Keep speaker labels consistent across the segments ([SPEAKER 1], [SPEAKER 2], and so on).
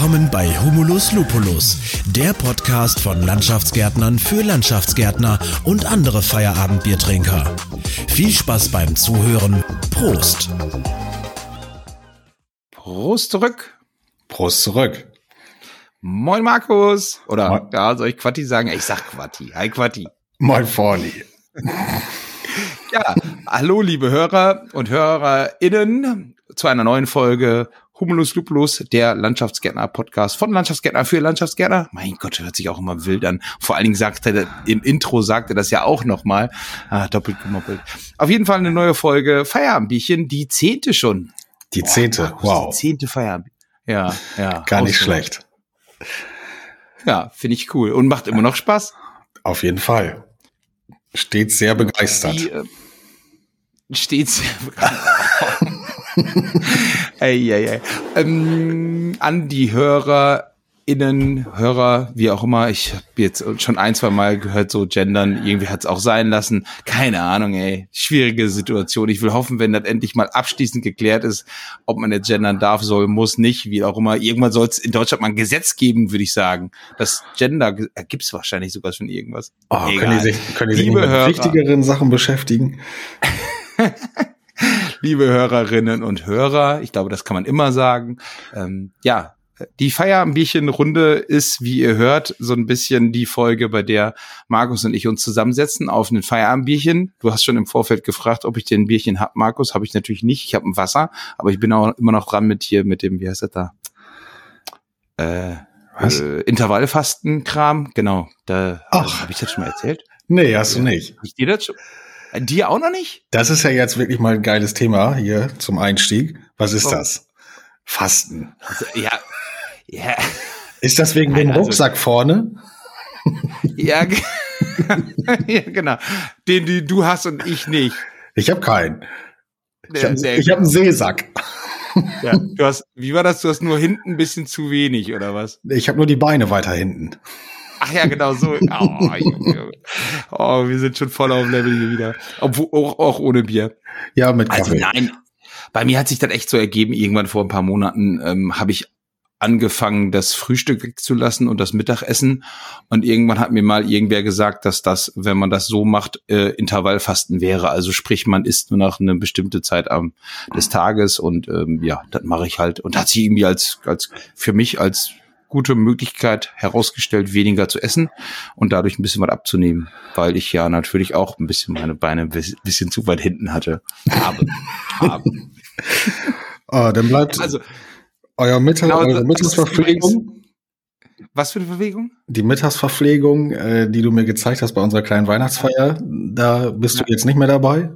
[SPEAKER 1] Willkommen bei Humulus Lupulus, der Podcast von Landschaftsgärtnern für Landschaftsgärtner und andere Feierabendbiertrinker. Viel Spaß beim Zuhören. Prost.
[SPEAKER 2] Prost zurück.
[SPEAKER 3] Prost zurück.
[SPEAKER 2] Moin Markus. Oder
[SPEAKER 3] Moin.
[SPEAKER 2] ja, soll ich Quatti sagen? Ich sag Quatti. Hi Quatti.
[SPEAKER 3] Moin Forni.
[SPEAKER 2] Ja, hallo liebe Hörer und HörerInnen zu einer neuen Folge Humulus Lupulus, der Landschaftsgärtner-Podcast von Landschaftsgärtner für Landschaftsgärtner. Mein Gott, hört sich auch immer wild an. Vor allen Dingen sagt er, im Intro sagt er das ja auch nochmal. Ah, doppelt gemoppelt. Auf jeden Fall eine neue Folge Feierabendbierchen, die zehnte schon.
[SPEAKER 3] Die zehnte.
[SPEAKER 2] Markus,
[SPEAKER 3] wow.
[SPEAKER 2] Die zehnte Feierabend. Ja, ja.
[SPEAKER 3] Gar nicht schlecht.
[SPEAKER 2] Ja, finde ich cool. Und macht immer noch Spaß.
[SPEAKER 3] Auf jeden Fall. Steht sehr begeistert.
[SPEAKER 2] Die, äh, stets ey, ey, ey. Ähm, an die HörerInnen, Hörer, wie auch immer, ich habe jetzt schon ein, zwei Mal gehört, so gendern, irgendwie hat's auch sein lassen. Keine Ahnung, ey. Schwierige Situation. Ich will hoffen, wenn das endlich mal abschließend geklärt ist, ob man jetzt gendern darf, soll, muss, nicht, wie auch immer. Irgendwann soll es in Deutschland mal ein Gesetz geben, würde ich sagen. Das Gender äh, gibt's wahrscheinlich sogar schon irgendwas.
[SPEAKER 3] oh, können die sich, können die sich mit wichtigeren Sachen beschäftigen?
[SPEAKER 2] liebe Hörerinnen und Hörer, ich glaube, das kann man immer sagen. Ähm, ja, die Feierabendbierchen-Runde ist, wie ihr hört, so ein bisschen die Folge, bei der Markus und ich uns zusammensetzen auf ein Feierabendbierchen. Du hast schon im Vorfeld gefragt, ob ich dir ein Bierchen hab, Markus. Habe ich natürlich nicht. Ich habe ein Wasser, aber ich bin auch immer noch dran mit hier, mit dem, wie heißt das da? Äh,
[SPEAKER 3] Was?
[SPEAKER 2] äh, Intervallfasten-Kram. Genau. Da habe ich das schon mal erzählt.
[SPEAKER 3] Nee, hast du nicht.
[SPEAKER 2] Hab ich dir das schon? Dir auch noch nicht?
[SPEAKER 3] Das ist ja jetzt wirklich mal ein geiles Thema hier zum Einstieg. Was ist
[SPEAKER 2] Oh.
[SPEAKER 3] das? Fasten.
[SPEAKER 2] Also, ja. Ja.
[SPEAKER 3] Ist das wegen
[SPEAKER 2] Nein,
[SPEAKER 3] dem
[SPEAKER 2] also-
[SPEAKER 3] Rucksack vorne?
[SPEAKER 2] Ja, ja, genau. Den, den du hast und ich nicht.
[SPEAKER 3] Ich habe keinen. Ich habe hab einen seesack.
[SPEAKER 2] Ja, du hast, wie war das? Du hast nur hinten ein bisschen zu wenig, oder was?
[SPEAKER 3] Ich habe nur die Beine weiter hinten.
[SPEAKER 2] Ach ja, genau so. Oh, Junge, Junge. Oh wir sind schon voll auf Level hier wieder. Obwohl, auch, auch ohne Bier.
[SPEAKER 3] Ja, mit
[SPEAKER 2] Also
[SPEAKER 3] Kaffee.
[SPEAKER 2] nein, bei mir hat sich das echt so ergeben, irgendwann vor ein paar Monaten ähm, habe ich angefangen, das Frühstück wegzulassen und das Mittagessen. Und irgendwann hat mir mal irgendwer gesagt, dass das, wenn man das so macht, äh, Intervallfasten wäre. Also sprich, man isst nur nach einer bestimmten Zeit am, des Tages und ähm, ja, das mache ich halt. Und hat sich irgendwie als, als für mich als gute Möglichkeit herausgestellt, weniger zu essen und dadurch ein bisschen was abzunehmen, weil ich ja natürlich auch ein bisschen meine Beine ein bis- bisschen zu weit hinten hatte. Habe. Habe.
[SPEAKER 3] Ah, dann bleibt
[SPEAKER 2] Also,
[SPEAKER 3] euer Mittag,
[SPEAKER 2] genau,
[SPEAKER 3] eure Mittagsverpflegung.
[SPEAKER 2] was für eine Bewegung?
[SPEAKER 3] die Mittagsverpflegung, äh, die du mir gezeigt hast bei unserer kleinen Weihnachtsfeier, da bist du jetzt nicht mehr dabei?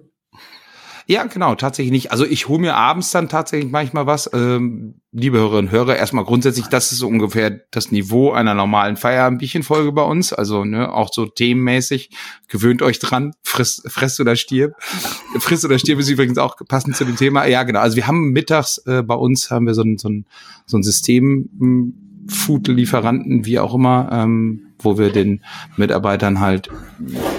[SPEAKER 2] Ja, genau, tatsächlich nicht. Also ich hole mir abends dann tatsächlich manchmal was. Ähm, liebe Hörerinnen und Hörer, erstmal grundsätzlich, das ist so ungefähr das Niveau einer normalen Feierabendbierchenfolge bei uns. Also ne, auch so themenmäßig. Gewöhnt euch dran. Friss, fress oder stirb. Friss oder stirb ist übrigens auch passend zu dem Thema. Ja, genau. Also wir haben mittags äh, bei uns haben wir so ein, so ein, so ein System, mh, Food-Lieferanten, wie auch immer, ähm, wo wir den Mitarbeitern halt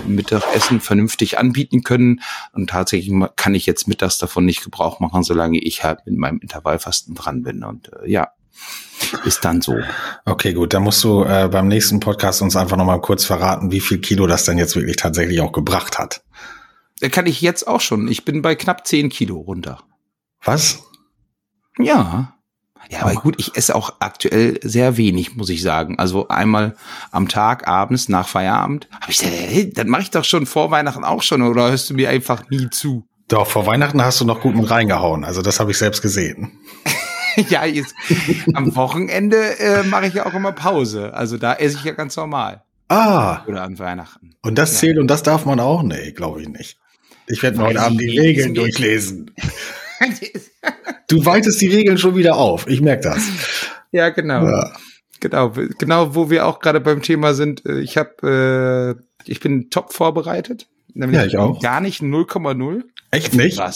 [SPEAKER 2] Mittagessen vernünftig anbieten können. Und tatsächlich kann ich jetzt mittags davon nicht Gebrauch machen, solange ich halt mit meinem Intervallfasten dran bin. Und äh, ja, ist dann so.
[SPEAKER 3] Okay, gut, dann musst du äh, beim nächsten Podcast uns einfach noch mal kurz verraten, wie viel Kilo das denn jetzt wirklich tatsächlich auch gebracht hat.
[SPEAKER 2] Da kann ich jetzt auch schon. Ich bin bei knapp 10 Kilo runter.
[SPEAKER 3] Was?
[SPEAKER 2] Ja. Ja, aber gut, ich esse auch aktuell sehr wenig, muss ich sagen. Also einmal am Tag, abends, nach Feierabend. Hab ich gesagt, hey, das mache ich doch schon vor Weihnachten auch schon, oder hörst du mir einfach nie zu?
[SPEAKER 3] Doch, vor Weihnachten hast du noch gut mit reingehauen. Also das habe ich selbst gesehen.
[SPEAKER 2] ja, jetzt am Wochenende äh, mache ich ja auch immer Pause. Also da esse ich ja ganz normal.
[SPEAKER 3] Ah,
[SPEAKER 2] Oder an Weihnachten.
[SPEAKER 3] und das
[SPEAKER 2] Ja.
[SPEAKER 3] zählt und das darf man auch? Nee, glaube ich nicht. Ich werde mir heute Abend die. Regeln durchlesen. Du weitest die Regeln schon wieder auf. Ich merke das.
[SPEAKER 2] ja, genau.
[SPEAKER 3] Ja.
[SPEAKER 2] Genau, genau, wo wir auch gerade beim Thema sind. äh, Ich habe, äh, ich bin top vorbereitet. Nämlich
[SPEAKER 3] Ja, ich auch.
[SPEAKER 2] Gar nicht 0,0.
[SPEAKER 3] Echt nicht?
[SPEAKER 2] Krass.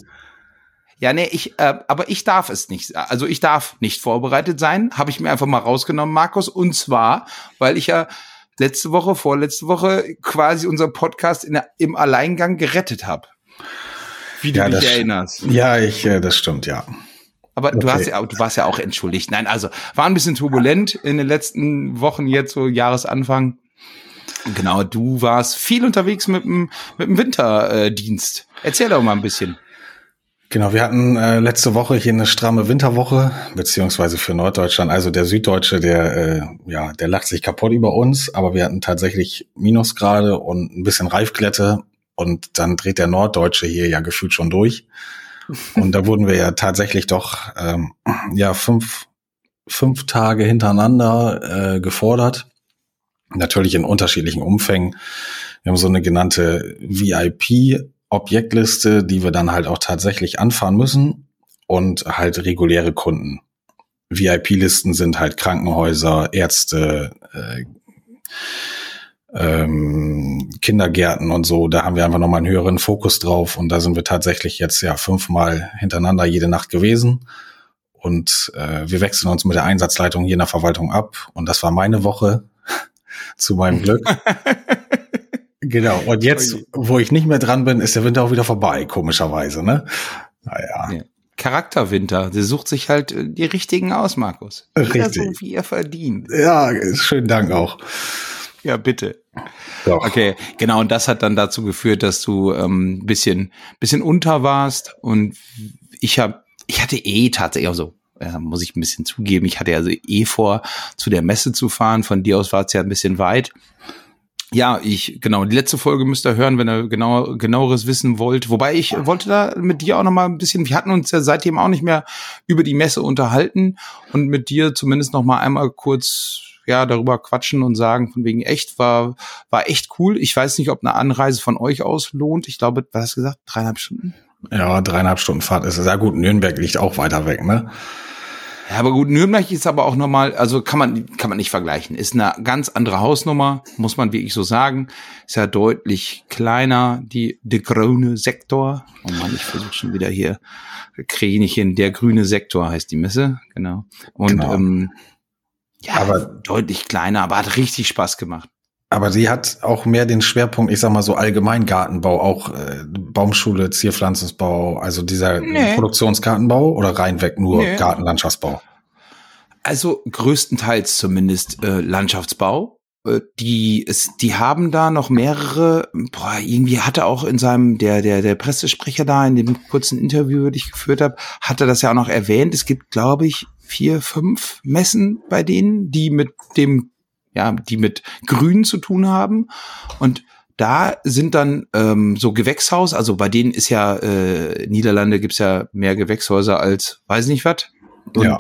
[SPEAKER 2] Ja, nee, ich, äh, aber ich darf es nicht. Also ich darf nicht vorbereitet sein. Habe ich mir einfach mal rausgenommen, Markus. Und zwar, weil ich ja letzte Woche, vorletzte Woche quasi unser Podcast in im Alleingang gerettet habe. Wie du
[SPEAKER 3] Ja,
[SPEAKER 2] dich
[SPEAKER 3] das-
[SPEAKER 2] erinnerst.
[SPEAKER 3] Ja, ich, äh, das stimmt, ja.
[SPEAKER 2] Aber okay. du hast ja, du warst ja auch entschuldigt. Nein, also war ein bisschen turbulent in den letzten Wochen jetzt so Jahresanfang. Genau, du warst viel unterwegs mit dem, mit dem Winterdienst. Erzähl doch mal ein bisschen.
[SPEAKER 3] Genau, wir hatten äh, letzte Woche hier eine stramme Winterwoche, beziehungsweise für Norddeutschland. Also der Süddeutsche, der äh, ja, der lacht sich kaputt über uns, aber wir hatten tatsächlich Minusgrade und ein bisschen Reifglätte und dann dreht der Norddeutsche hier ja gefühlt schon durch. Und da wurden wir ja tatsächlich doch ähm, ja fünf fünf Tage hintereinander äh, gefordert natürlich in unterschiedlichen Umfängen. Wir haben so eine genannte VIP-Objektliste, die wir dann halt auch tatsächlich anfahren müssen und halt reguläre Kunden. VIP-Listen sind halt Krankenhäuser, Ärzte, äh, ähm, Kindergärten und so. Da haben wir einfach nochmal einen höheren Fokus drauf und da sind wir tatsächlich jetzt ja fünfmal hintereinander jede Nacht gewesen. Und äh, wir wechseln uns mit der Einsatzleitung hier in der Verwaltung ab. Und das war meine Woche zu meinem Glück. genau. Und jetzt, wo ich nicht mehr dran bin, ist der Winter auch wieder vorbei, komischerweise, ne?
[SPEAKER 2] Naja. Ja. Charakterwinter. Sie sucht sich halt äh, die richtigen aus, Markus.
[SPEAKER 3] Richtig.
[SPEAKER 2] so, wie er verdient.
[SPEAKER 3] Ja, schönen Dank auch.
[SPEAKER 2] Ja, bitte. Doch. Okay, genau. Und das hat dann dazu geführt, dass du ähm, bisschen, bisschen unter warst. Und ich habe, ich hatte eh tatsächlich auch so äh, muss ich ein bisschen zugeben. Ich hatte also eh vor, zu der Messe zu fahren. Von dir aus war es ja ein bisschen weit. Ja, ich, genau, die letzte Folge müsst ihr hören, wenn ihr genau, genaueres wissen wollt. Wobei ich wollte da mit dir auch noch mal ein bisschen, wir hatten uns ja seitdem auch nicht mehr über die Messe unterhalten und mit dir zumindest noch mal einmal kurz ja, darüber quatschen und sagen, von wegen echt, war, war echt cool. Ich weiß nicht, ob eine Anreise von euch aus lohnt. Ich glaube, was hast du gesagt? Dreieinhalb Stunden?
[SPEAKER 3] Ja, dreieinhalb Stunden Fahrt ist sehr gut. Nürnberg liegt auch weiter weg, ne?
[SPEAKER 2] Ja, aber gut, Nürnberg ist aber auch nochmal, also kann man, kann man nicht vergleichen. Ist eine ganz andere Hausnummer, muss man wirklich so sagen. Ist ja deutlich kleiner, die, der grüne Sektor. Oh man, ich versuche schon wieder hier, kriege ich nicht hin. Der grüne Sektor heißt die Messe, genau. Und, genau. ähm, ja, aber deutlich kleiner, aber hat richtig Spaß gemacht.
[SPEAKER 3] Aber sie hat auch mehr den Schwerpunkt, ich sag mal so Allgemeingartenbau, auch äh, Baumschule, Zierpflanzensbau, also dieser nee. Produktionsgartenbau oder reinweg nur nee. Gartenlandschaftsbau?
[SPEAKER 2] Also größtenteils zumindest äh, Landschaftsbau. Äh, die, ist, die haben da noch mehrere, boah, irgendwie hatte auch in seinem, der, der, der Pressesprecher da in dem kurzen Interview, das ich geführt habe, hatte das ja auch noch erwähnt. Es gibt, glaube ich, vier, fünf Messen bei denen, die mit dem ja, die mit Grün zu tun haben. Und da sind dann ähm, so Gewächshaus, also bei denen ist ja, äh, Niederlande gibt's ja mehr Gewächshäuser als weiß nicht was. Und ja.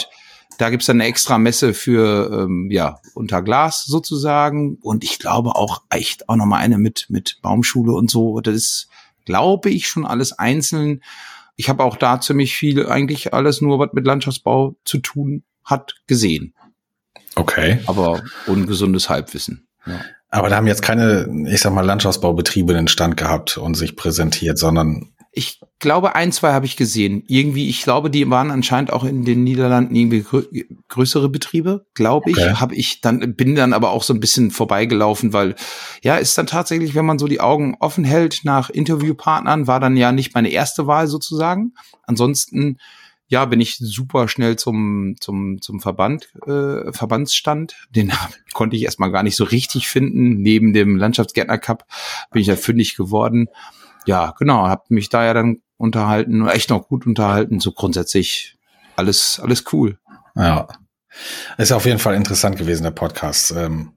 [SPEAKER 2] da gibt's dann eine extra Messe für, ähm, ja, unter Glas sozusagen. Und ich glaube auch echt auch nochmal eine mit, mit Baumschule und so. Das ist, glaube ich, schon alles einzeln. Ich habe auch da ziemlich viel, eigentlich alles nur, was mit Landschaftsbau zu tun hat, gesehen.
[SPEAKER 3] Okay.
[SPEAKER 2] Aber ungesundes Halbwissen. Ja.
[SPEAKER 3] Aber da haben jetzt keine, ich sag mal, Landschaftsbaubetriebe den Stand gehabt und sich präsentiert, sondern
[SPEAKER 2] ich glaube, ein, zwei habe ich gesehen. Irgendwie, ich glaube, die waren anscheinend auch in den Niederlanden irgendwie grö größere Betriebe, glaube ich. Okay. Habe ich dann, bin dann aber auch so ein bisschen vorbeigelaufen, weil ja, ist dann tatsächlich, wenn man so die Augen offen hält nach Interviewpartnern, war dann ja nicht meine erste Wahl sozusagen. Ansonsten ja, bin ich super schnell zum, zum, zum Verband, äh, Verbandsstand. Den konnte ich erstmal gar nicht so richtig finden. Neben dem Landschaftsgärtner Cup bin ich da fündig geworden. Ja, genau, habe mich da ja dann unterhalten, echt noch gut unterhalten. So grundsätzlich alles, alles cool.
[SPEAKER 3] Ja. Ist auf jeden Fall interessant gewesen, der Podcast. Ähm,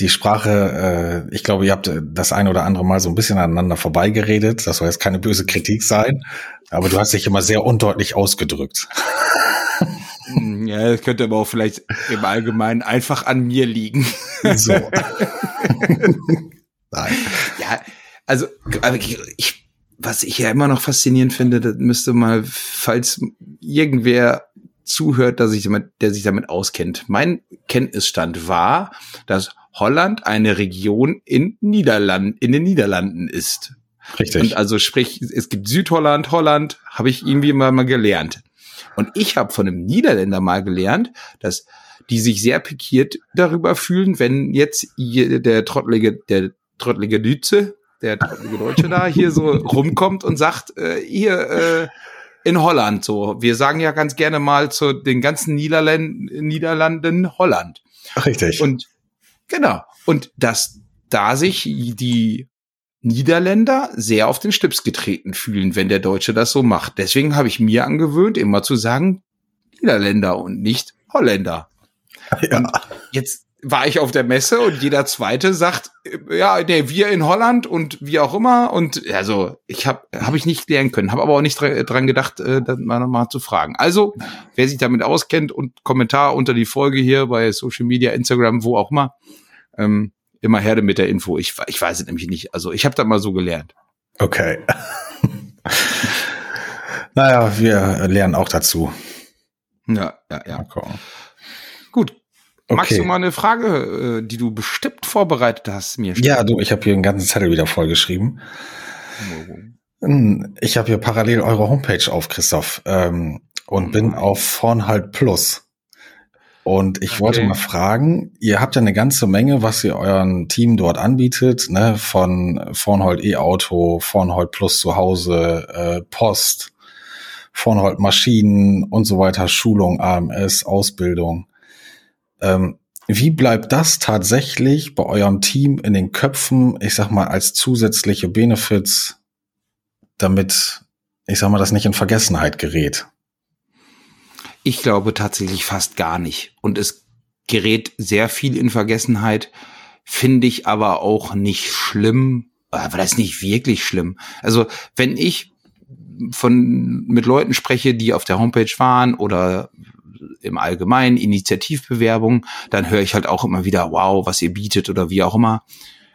[SPEAKER 3] die Sprache, äh, ich glaube, ihr habt das ein oder andere Mal so ein bisschen aneinander vorbeigeredet. Das soll jetzt keine böse Kritik sein, aber du hast dich immer sehr undeutlich ausgedrückt.
[SPEAKER 2] Hm, ja, das könnte aber auch vielleicht im Allgemeinen einfach an mir liegen. So. Nein. Ja, also ich, was ich ja immer noch faszinierend finde, das müsste mal, falls irgendwer zuhört, dass ich der sich damit auskennt. Mein Kenntnisstand war, dass Holland eine Region in Niederland, in den Niederlanden ist.
[SPEAKER 3] Richtig.
[SPEAKER 2] Und also sprich, es gibt Südholland, Holland, habe ich irgendwie mal, mal gelernt. Und ich habe von einem Niederländer mal gelernt, dass die sich sehr pikiert darüber fühlen, wenn jetzt der trottelige, der trottelige Lütze, der Deutsche da hier so rumkommt und sagt, äh, hier, äh, in Holland so. Wir sagen ja ganz gerne mal zu den ganzen Niederländ Niederlanden Holland.
[SPEAKER 3] Richtig.
[SPEAKER 2] Und genau. Und dass da sich die Niederländer sehr auf den Stips getreten fühlen, wenn der Deutsche das so macht. Deswegen habe ich mir angewöhnt, immer zu sagen Niederländer und nicht Holländer. Ja. Und jetzt war ich auf der Messe und jeder zweite sagt, ja, nee, wir in Holland und wie auch immer. Und also ich habe hab ich nicht klären können, habe aber auch nicht dran gedacht, äh, das mal, mal zu fragen. Also, wer sich damit auskennt und Kommentar unter die Folge hier bei Social Media, Instagram, wo auch immer, ähm, immer Herde mit der Info. Ich, ich weiß es nämlich nicht. Also ich habe da mal so gelernt.
[SPEAKER 3] Okay. naja, wir lernen auch dazu.
[SPEAKER 2] Ja, ja, ja. Okay. Okay. Magst du mal eine Frage, äh, die du bestimmt vorbereitet hast, mir
[SPEAKER 3] stellen? Ja, du, ich habe hier einen ganzen Zettel wieder vollgeschrieben. Hm, ich habe hier parallel eure Homepage auf, Christoph, ähm, und bin mhm. auf Vornhalt Plus. Und ich okay. wollte mal fragen, ihr habt ja eine ganze Menge, was ihr euren Team dort anbietet, ne? von Vornhold E-Auto, Vornhold Plus zu Hause, äh, Post, Vornhold Maschinen und so weiter, Schulung, AMS, Ausbildung. Ähm, wie bleibt das tatsächlich bei eurem Team in den Köpfen, ich sag mal, als zusätzliche Benefits, damit, ich sag mal, das nicht in Vergessenheit gerät?
[SPEAKER 2] Ich glaube tatsächlich fast gar nicht. Und es gerät sehr viel in Vergessenheit, finde ich aber auch nicht schlimm, aber das ist nicht wirklich schlimm. Also, wenn ich von, mit Leuten spreche, die auf der Homepage waren oder im Allgemeinen Initiativbewerbung, dann höre ich halt auch immer wieder, wow, was ihr bietet oder wie auch immer.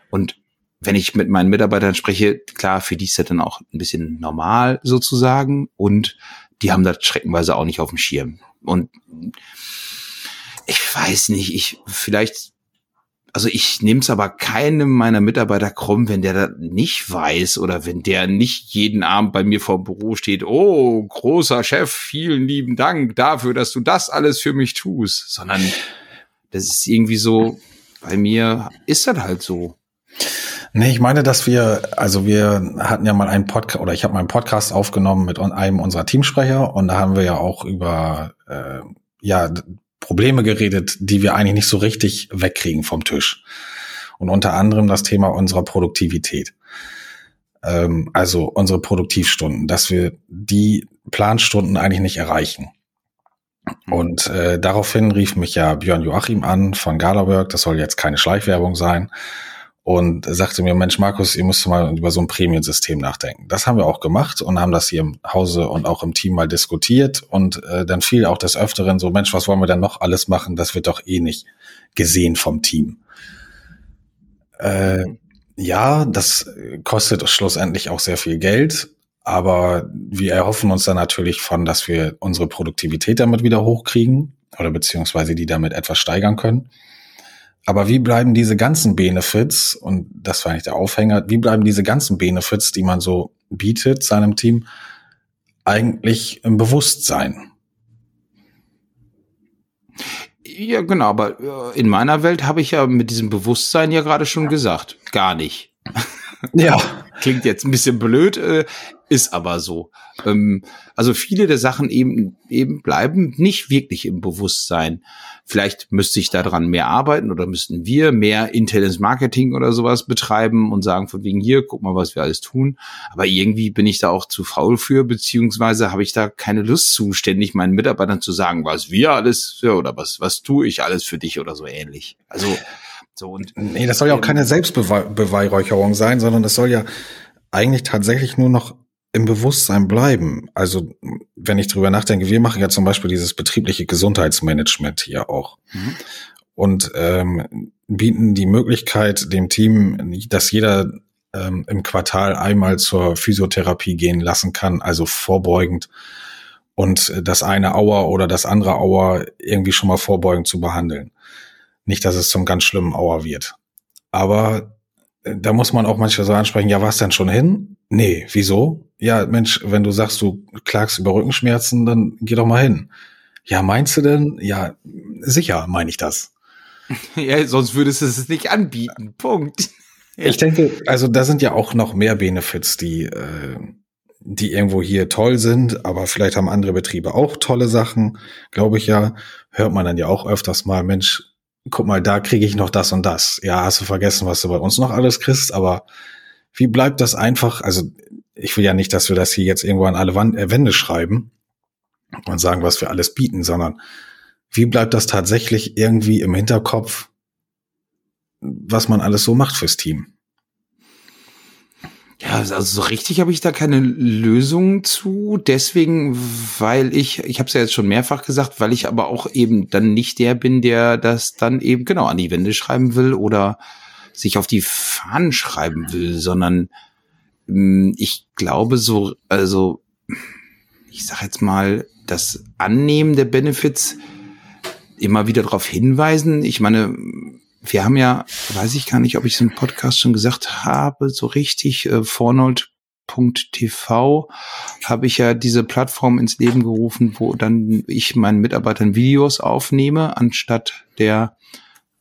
[SPEAKER 2] Und wenn ich mit meinen Mitarbeitern spreche, klar, für die ist das dann auch ein bisschen normal sozusagen und die haben das schreckenweise auch nicht auf dem Schirm. Und ich weiß nicht, ich vielleicht also ich nehme es aber keinem meiner Mitarbeiter krumm, wenn der das nicht weiß oder wenn der nicht jeden Abend bei mir vor dem Büro steht, oh, großer Chef, vielen lieben Dank dafür, dass du das alles für mich tust, sondern das ist irgendwie so, bei mir ist das halt so.
[SPEAKER 3] Nee, ich meine, dass wir, also wir hatten ja mal einen Podcast, oder ich habe mal einen Podcast aufgenommen mit einem unserer Teamsprecher und da haben wir ja auch über äh, ja Probleme geredet, die wir eigentlich nicht so richtig wegkriegen vom Tisch. Und unter anderem das Thema unserer Produktivität. Ähm, also unsere Produktivstunden, dass wir die Planstunden eigentlich nicht erreichen. Und äh, daraufhin rief mich ja Björn Joachim an von Galawork, das soll jetzt keine Schleichwerbung sein, und sagte mir, Mensch, Markus, ihr müsst mal über so ein Prämiensystem nachdenken. Das haben wir auch gemacht und haben das hier im Hause und auch im Team mal diskutiert. Und äh, dann fiel auch des Öfteren so, Mensch, was wollen wir denn noch alles machen? Das wird doch eh nicht gesehen vom Team. Äh, ja, das kostet schlussendlich auch sehr viel Geld. Aber wir erhoffen uns dann natürlich von, dass wir unsere Produktivität damit wieder hochkriegen oder beziehungsweise die damit etwas steigern können. Aber wie bleiben diese ganzen Benefits, und das war nicht der Aufhänger, wie bleiben diese ganzen Benefits, die man so bietet seinem Team, eigentlich im Bewusstsein?
[SPEAKER 2] Ja, genau, aber äh, in meiner Welt habe ich ja mit diesem Bewusstsein ja gerade schon gesagt, gar nicht. Ja. Klingt jetzt ein bisschen blöd, äh, ist aber so. Ähm, also viele der Sachen eben, eben bleiben nicht wirklich im Bewusstsein. Vielleicht müsste ich daran mehr arbeiten oder müssten wir mehr internes Marketing oder sowas betreiben und sagen von wegen hier, guck mal, was wir alles tun. Aber irgendwie bin ich da auch zu faul für, beziehungsweise habe ich da keine Lust zu, ständig meinen Mitarbeitern zu sagen, was wir alles für oder was, was tue ich alles für dich oder so ähnlich. Also, so und.
[SPEAKER 3] Nee, das soll ja auch keine Selbstbeweihräucherung sein, sondern das soll ja eigentlich tatsächlich nur noch im Bewusstsein bleiben. Also wenn ich drüber nachdenke, wir machen ja zum Beispiel dieses betriebliche Gesundheitsmanagement hier auch. Mhm. Und ähm, bieten die Möglichkeit dem Team, dass jeder ähm, im Quartal einmal zur Physiotherapie gehen lassen kann, also vorbeugend und das eine Auer oder das andere Auer irgendwie schon mal vorbeugend zu behandeln. Nicht, dass es zum ganz schlimmen Auer wird. Aber äh, da muss man auch manchmal so ansprechen, ja, was denn schon hin? Nee, wieso? Ja, Mensch, wenn du sagst, du klagst über Rückenschmerzen, dann geh doch mal hin. Ja, meinst du denn? Ja, sicher meine ich das.
[SPEAKER 2] Ja, sonst würdest du es nicht anbieten. Punkt.
[SPEAKER 3] Ich denke, also da sind ja auch noch mehr Benefits, die, äh, die irgendwo hier toll sind, aber vielleicht haben andere Betriebe auch tolle Sachen, glaube ich ja, hört man dann ja auch öfters mal, Mensch, guck mal, da kriege ich noch das und das. Ja, hast du vergessen, was du bei uns noch alles kriegst, aber wie bleibt das einfach, also ich will ja nicht, dass wir das hier jetzt irgendwo an alle äh, Wände schreiben und sagen, was wir alles bieten, sondern wie bleibt das tatsächlich irgendwie im Hinterkopf, was man alles so macht fürs Team?
[SPEAKER 2] Ja, also so richtig habe ich da keine Lösung zu. Deswegen, weil ich, ich habe es ja jetzt schon mehrfach gesagt, weil ich aber auch eben dann nicht der bin, der das dann eben genau an die Wände schreiben will oder sich auf die Fahnen schreiben will, sondern hm, ich glaube so, also ich sag jetzt mal, das Annehmen der Benefits immer wieder darauf hinweisen. Ich meine, wir haben ja, weiß ich gar nicht, ob ich es im Podcast schon gesagt habe, so richtig, äh, Fornold.tv habe ich ja diese Plattform ins Leben gerufen, wo dann ich meinen Mitarbeitern Videos aufnehme, anstatt der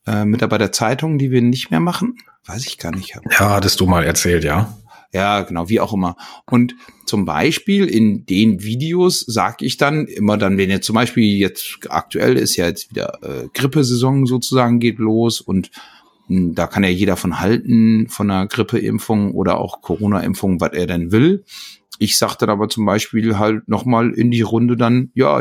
[SPEAKER 2] äh, Mitarbeiterzeitung, die wir nicht mehr machen. Weiß ich gar nicht.
[SPEAKER 3] Ja, hattest du mal erzählt, ja.
[SPEAKER 2] Ja, genau, wie auch immer. Und zum Beispiel in den Videos sage ich dann immer dann, wenn jetzt zum Beispiel jetzt aktuell ist ja jetzt wieder äh, Grippesaison sozusagen geht los und hm, da kann ja jeder von halten, von einer Grippeimpfung oder auch Corona-Impfung, was er denn will. Ich sage dann aber zum Beispiel halt nochmal in die Runde dann, ja,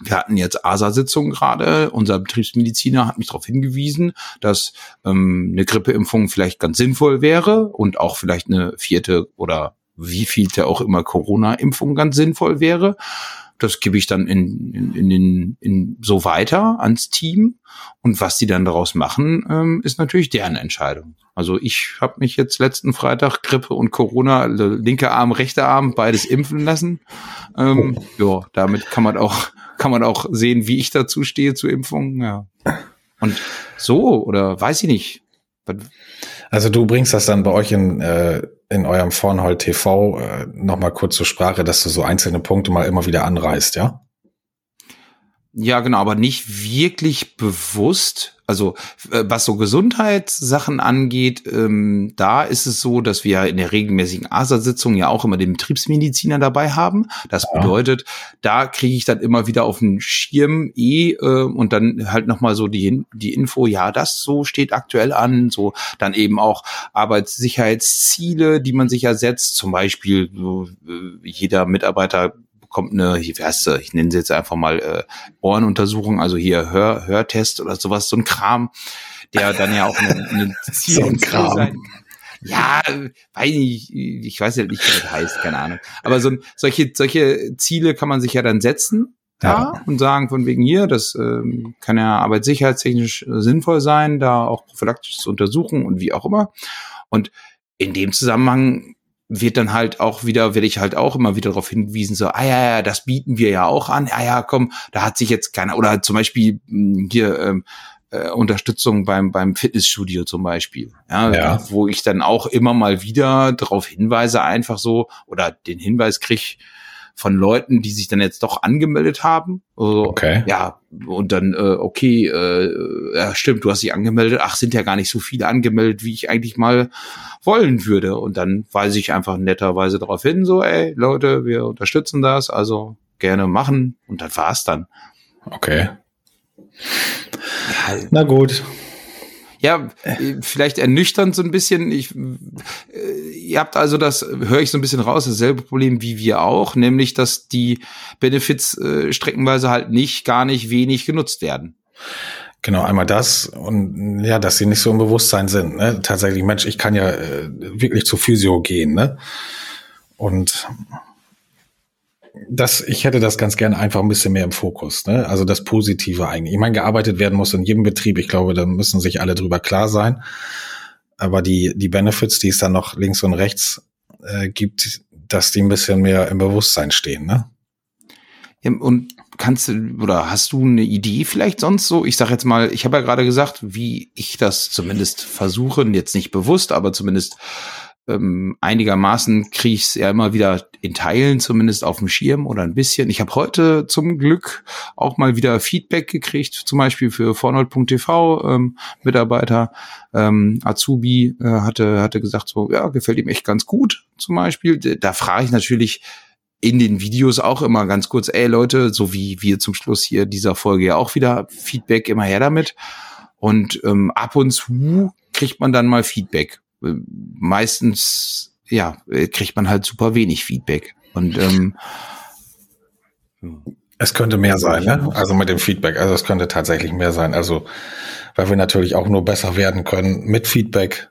[SPEAKER 2] wir hatten jetzt ASA-Sitzung gerade. Unser Betriebsmediziner hat mich darauf hingewiesen, dass ähm, eine Grippeimpfung vielleicht ganz sinnvoll wäre und auch vielleicht eine vierte oder wie vielte auch immer Corona-Impfung ganz sinnvoll wäre. Das gebe ich dann in, in, in, den, in so weiter ans Team. Und was die dann daraus machen, ähm, ist natürlich deren Entscheidung. Also ich habe mich jetzt letzten Freitag Grippe und Corona, linker Arm, rechter Arm, beides impfen lassen. Ähm, oh. Ja, damit kann man auch kann man auch sehen, wie ich dazu stehe zu Impfungen. Ja. Und so, oder weiß ich nicht.
[SPEAKER 3] Also du bringst das dann bei euch in, äh, in eurem Vornhold TV äh, nochmal kurz zur Sprache, dass du so einzelne Punkte mal immer wieder anreißt, ja?
[SPEAKER 2] Ja, genau, aber nicht wirklich bewusst. Also äh, was so Gesundheitssachen angeht, ähm, da ist es so, dass wir in der regelmäßigen ASA-Sitzung ja auch immer den Betriebsmediziner dabei haben. Das ja. bedeutet, da kriege ich dann immer wieder auf den Schirm eh äh, und dann halt nochmal so die, die Info, ja, das so steht aktuell an, so dann eben auch Arbeitssicherheitsziele, die man sich ja setzt. Zum Beispiel, so, äh, jeder Mitarbeiter kommt eine, heißt sie, ich nenne sie jetzt einfach mal äh, Ohrenuntersuchung, also hier Hör, Hörtest oder sowas, so ein Kram, der dann ja auch eine, eine Ziel so ein Kram. sein ja, weiß nicht, ich weiß ja nicht, wie das heißt, keine Ahnung. Aber so solche, solche Ziele kann man sich ja dann setzen, ja, ja und sagen von wegen hier, das ähm, kann ja arbeitssicherheitstechnisch sinnvoll sein, da auch prophylaktisch zu untersuchen und wie auch immer. Und in dem Zusammenhang wird dann halt auch wieder, werde ich halt auch immer wieder darauf hingewiesen, so, ah ja, ja, das bieten wir ja auch an, ah ja, komm, da hat sich jetzt keiner, oder zum Beispiel hm, hier ähm, äh, Unterstützung beim, beim Fitnessstudio zum Beispiel, ja, ja, wo ich dann auch immer mal wieder darauf hinweise, einfach so, oder den Hinweis krieg, von Leuten, die sich dann jetzt doch angemeldet haben. Also, okay. Ja, und dann, äh, okay, äh, ja, stimmt, du hast dich angemeldet. Ach, sind ja gar nicht so viele angemeldet, wie ich eigentlich mal wollen würde. Und dann weise ich einfach netterweise darauf hin, so, ey, Leute, wir unterstützen das, also gerne machen. Und das war's dann.
[SPEAKER 3] Okay. Na gut
[SPEAKER 2] ja, äh, vielleicht ernüchternd so ein bisschen. Ich, äh, ihr habt also das, höre ich so ein bisschen raus, dasselbe Problem wie wir auch, nämlich, dass die Benefits äh, streckenweise halt nicht, gar nicht wenig genutzt werden.
[SPEAKER 3] Genau, einmal das und ja, dass sie nicht so im Bewusstsein sind. Ne? Tatsächlich, Mensch, ich kann ja äh, wirklich zu Physio gehen, ne? Und das, ich hätte das ganz gerne einfach ein bisschen mehr im Fokus. Ne? Also das Positive eigentlich. Ich meine, gearbeitet werden muss in jedem Betrieb. Ich glaube, da müssen sich alle drüber klar sein. Aber die, die Benefits, die es dann noch links und rechts äh, gibt, dass die ein bisschen mehr im Bewusstsein stehen. Ne?
[SPEAKER 2] Ja, und kannst du oder hast du eine Idee vielleicht sonst so? Ich sage jetzt mal, ich habe ja gerade gesagt, wie ich das zumindest versuche, jetzt nicht bewusst, aber zumindest ähm, einigermaßen kriege ich es ja immer wieder in Teilen zumindest auf dem Schirm oder ein bisschen. Ich habe heute zum Glück auch mal wieder Feedback gekriegt, zum Beispiel für Fornold.tv ähm, Mitarbeiter ähm, Azubi äh, hatte hatte gesagt so ja gefällt ihm echt ganz gut zum Beispiel. Da frage ich natürlich in den Videos auch immer ganz kurz, ey Leute, so wie wir zum Schluss hier dieser Folge ja auch wieder Feedback immer her damit. Und ähm, ab und zu kriegt man dann mal Feedback meistens, ja, kriegt man halt super wenig Feedback. Und ähm,
[SPEAKER 3] es könnte mehr sein, ne? Also mit dem Feedback. Also es könnte tatsächlich mehr sein. Also, weil wir natürlich auch nur besser werden können mit Feedback.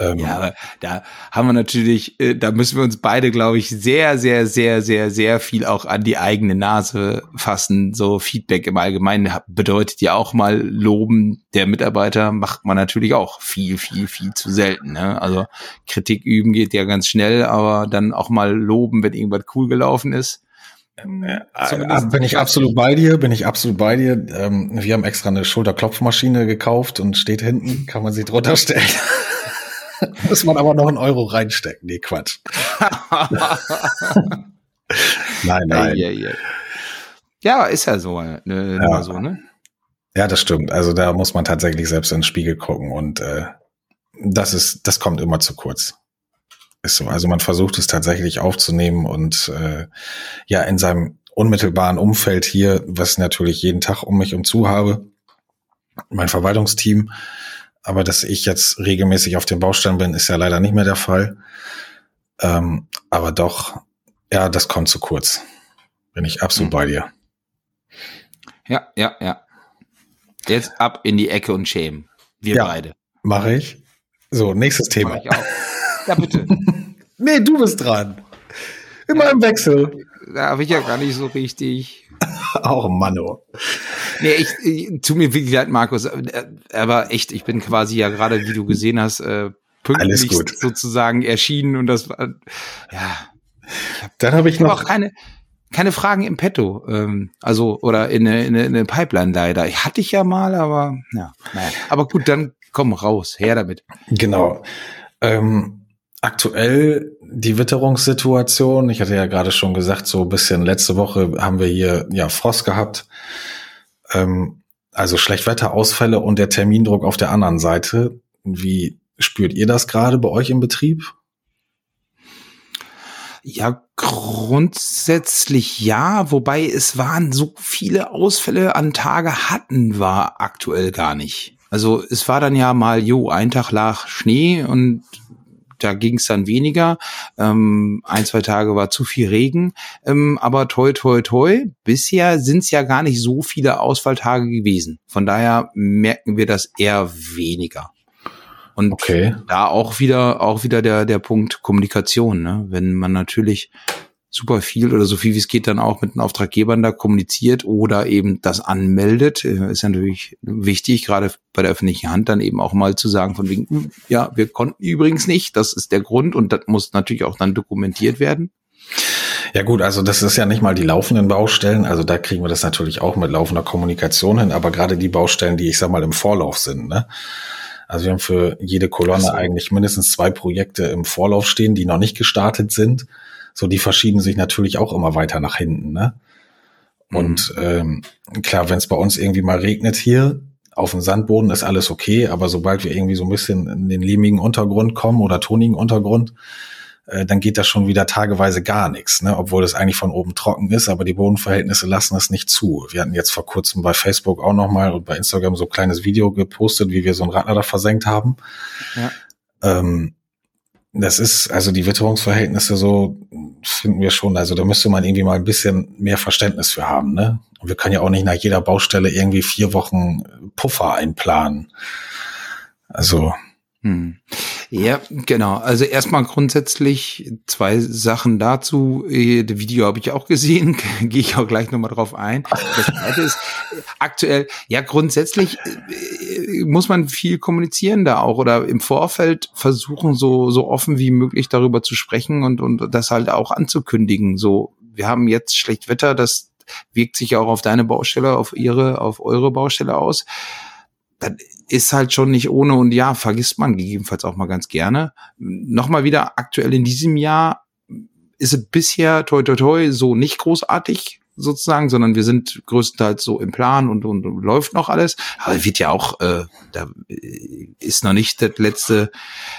[SPEAKER 2] Ähm, ja, aber da haben wir natürlich, äh, da müssen wir uns beide, glaube ich, sehr, sehr, sehr, sehr, sehr viel auch an die eigene Nase fassen. So Feedback im Allgemeinen bedeutet ja auch mal Loben der Mitarbeiter macht man natürlich auch viel, viel, viel zu selten. Ne? Also Kritik üben geht ja ganz schnell, aber dann auch mal loben, wenn irgendwas cool gelaufen ist.
[SPEAKER 3] Ja, bin ich absolut bei dir, bin ich absolut bei dir. Ähm, wir haben extra eine Schulterklopfmaschine gekauft und steht hinten, kann man sie drunter stellen. Muss man aber noch einen Euro reinstecken. Nee, Quatsch. nein, nein.
[SPEAKER 2] Ja, ja, ja, ist ja so. Ne, ja. so, ne?
[SPEAKER 3] Ja, das stimmt. Also da muss man tatsächlich selbst in den Spiegel gucken und äh, das ist, das kommt immer zu kurz. Ist so. Also man versucht es tatsächlich aufzunehmen und äh, ja in seinem unmittelbaren Umfeld hier, was natürlich jeden Tag um mich und zu habe, mein Verwaltungsteam, aber dass ich jetzt regelmäßig auf den Baustellen bin, ist ja leider nicht mehr der Fall. Ähm, aber doch, ja, das kommt zu kurz. Bin ich absolut mhm. bei dir.
[SPEAKER 2] Ja, ja, ja. Jetzt ab in die Ecke und schämen. Wir ja, beide.
[SPEAKER 3] Mache ich. So, nächstes Thema.
[SPEAKER 2] Ja, bitte.
[SPEAKER 3] nee, du bist dran. Immer ja. im Wechsel.
[SPEAKER 2] Da habe ich ja gar nicht so richtig.
[SPEAKER 3] Auch Manno.
[SPEAKER 2] Nee, ich, ich tu mir wirklich leid, Markus. Aber echt, ich bin quasi ja gerade, wie du gesehen hast, äh, pünktlich sozusagen erschienen und das war, ja.
[SPEAKER 3] Dann habe ich noch.
[SPEAKER 2] Auch keine, keine Fragen im Petto. Ähm, also, oder in eine, in, eine, in eine Pipeline leider. Ich hatte ich ja mal, aber ja, naja. Aber gut, dann komm raus, her damit.
[SPEAKER 3] Genau. Ähm, aktuell die Witterungssituation. Ich hatte ja gerade schon gesagt, so ein bisschen letzte Woche haben wir hier ja Frost gehabt. Ähm, also Schlechtwetterausfälle und der Termindruck auf der anderen Seite. Wie spürt ihr das gerade bei euch im Betrieb?
[SPEAKER 2] Ja, grundsätzlich ja, wobei es waren so viele Ausfälle an Tage hatten wir aktuell gar nicht. Also es war dann ja mal, jo, ein Tag lag Schnee und da ging es dann weniger. Ähm, ein, zwei Tage war zu viel Regen. Ähm, aber toi, toi, toi, bisher sind es ja gar nicht so viele Ausfalltage gewesen. Von daher merken wir das eher weniger. Und okay. da auch wieder, auch wieder der, der Punkt Kommunikation, ne? Wenn man natürlich super viel oder so viel wie es geht dann auch mit den Auftraggebern da kommuniziert oder eben das anmeldet, äh, ist natürlich wichtig, gerade bei der öffentlichen Hand dann eben auch mal zu sagen von wegen, hm, ja, wir konnten übrigens nicht, das ist der Grund und das muss natürlich auch dann dokumentiert werden.
[SPEAKER 3] Ja gut, also das ist ja nicht mal die laufenden Baustellen, also da kriegen wir das natürlich auch mit laufender Kommunikation hin, aber gerade die Baustellen, die ich sag mal im Vorlauf sind, ne? Also wir haben für jede Kolonne so. eigentlich mindestens zwei Projekte im Vorlauf stehen, die noch nicht gestartet sind so die verschieben sich natürlich auch immer weiter nach hinten. Ne? Und mhm. ähm, klar, wenn es bei uns irgendwie mal regnet hier, auf dem Sandboden ist alles okay, aber sobald wir irgendwie so ein bisschen in den lehmigen Untergrund kommen oder tonigen Untergrund, äh, dann geht das schon wieder tageweise gar nichts, ne? obwohl es eigentlich von oben trocken ist, aber die Bodenverhältnisse lassen es nicht zu. Wir hatten jetzt vor kurzem bei Facebook auch nochmal und bei Instagram so ein kleines Video gepostet, wie wir so ein Radlader versenkt haben. Ja. Ähm, das ist, also die Witterungsverhältnisse so, finden wir schon, also da müsste man irgendwie mal ein bisschen mehr Verständnis für haben, ne? Und wir können ja auch nicht nach jeder Baustelle irgendwie vier Wochen Puffer einplanen. Also,
[SPEAKER 2] hm. Ja, genau. Also erstmal grundsätzlich zwei Sachen dazu. Äh, das Video habe ich auch gesehen, gehe ich auch gleich nochmal drauf ein. Das zweite ist aktuell, ja, grundsätzlich äh, muss man viel kommunizieren da auch oder im Vorfeld versuchen, so, so offen wie möglich darüber zu sprechen und, und das halt auch anzukündigen. So, wir haben jetzt schlecht Wetter, das wirkt sich auch auf deine Baustelle, auf ihre, auf eure Baustelle aus das ist halt schon nicht ohne und ja, vergisst man gegebenenfalls auch mal ganz gerne. Nochmal wieder aktuell in diesem Jahr ist es bisher toi toi toi so nicht großartig sozusagen, sondern wir sind größtenteils so im Plan und, und, und läuft noch alles. Aber wird ja auch, äh, da ist noch nicht das letzte,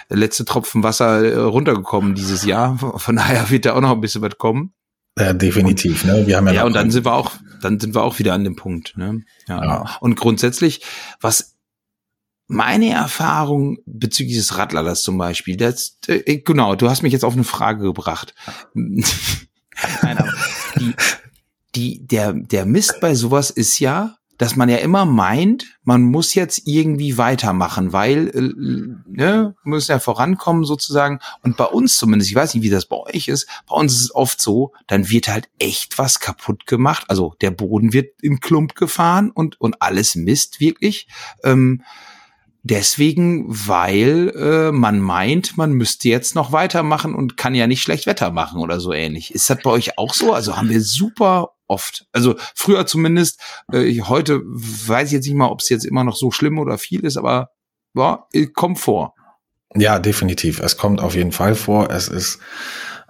[SPEAKER 2] letzte Tropfen Wasser äh, runtergekommen dieses Jahr. Von daher wird da auch noch ein bisschen was kommen.
[SPEAKER 3] Ja, definitiv. Ne?
[SPEAKER 2] Wir haben ja, ja und dann sind wir auch, dann sind wir auch wieder an dem Punkt. Ne? Ja. ja. Und grundsätzlich, was meine Erfahrung bezüglich des Radladers zum Beispiel, das, äh, genau, du hast mich jetzt auf eine Frage gebracht. Nein, aber die, die, der, der Mist bei sowas ist ja, dass man ja immer meint, man muss jetzt irgendwie weitermachen, weil äh, ne, müssen ja vorankommen sozusagen. Und bei uns zumindest, ich weiß nicht, wie das bei euch ist, bei uns ist es oft so, dann wird halt echt was kaputt gemacht. Also der Boden wird im Klump gefahren und, und alles Mist wirklich. Ähm, Deswegen, weil äh, man meint, man müsste jetzt noch weitermachen und kann ja nicht schlecht Wetter machen oder so ähnlich. Ist das bei euch auch so? Also haben wir super oft. Also früher zumindest. Äh, heute weiß ich jetzt nicht mal, ob es jetzt immer noch so schlimm oder viel ist, aber ja, kommt vor.
[SPEAKER 3] Ja, definitiv. Es kommt auf jeden Fall vor. Es ist,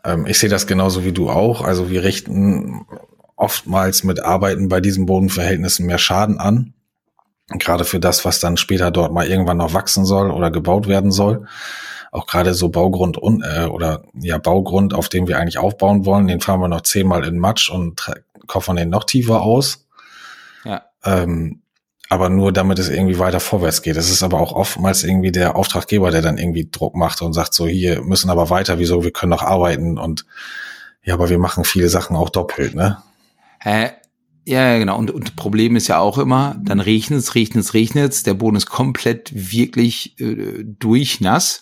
[SPEAKER 3] ähm, ich sehe das genauso wie du auch. Also wir richten oftmals mit Arbeiten bei diesen Bodenverhältnissen mehr Schaden an gerade für das, was dann später dort mal irgendwann noch wachsen soll oder gebaut werden soll. Auch gerade so Baugrund un, äh, oder ja Baugrund, auf dem wir eigentlich aufbauen wollen, den fahren wir noch zehnmal in Matsch und koffern den noch tiefer aus. Ja. Ähm, aber nur damit es irgendwie weiter vorwärts geht. Es ist aber auch oftmals irgendwie der Auftraggeber, der dann irgendwie Druck macht und sagt so, hier müssen aber weiter, wieso, wir können noch arbeiten und ja, aber wir machen viele Sachen auch doppelt, ne?
[SPEAKER 2] Hä? Ja, genau. Und, und Problem ist ja auch immer, dann regnet es, regnet es, regnet es, der Boden ist komplett wirklich äh, durchnass.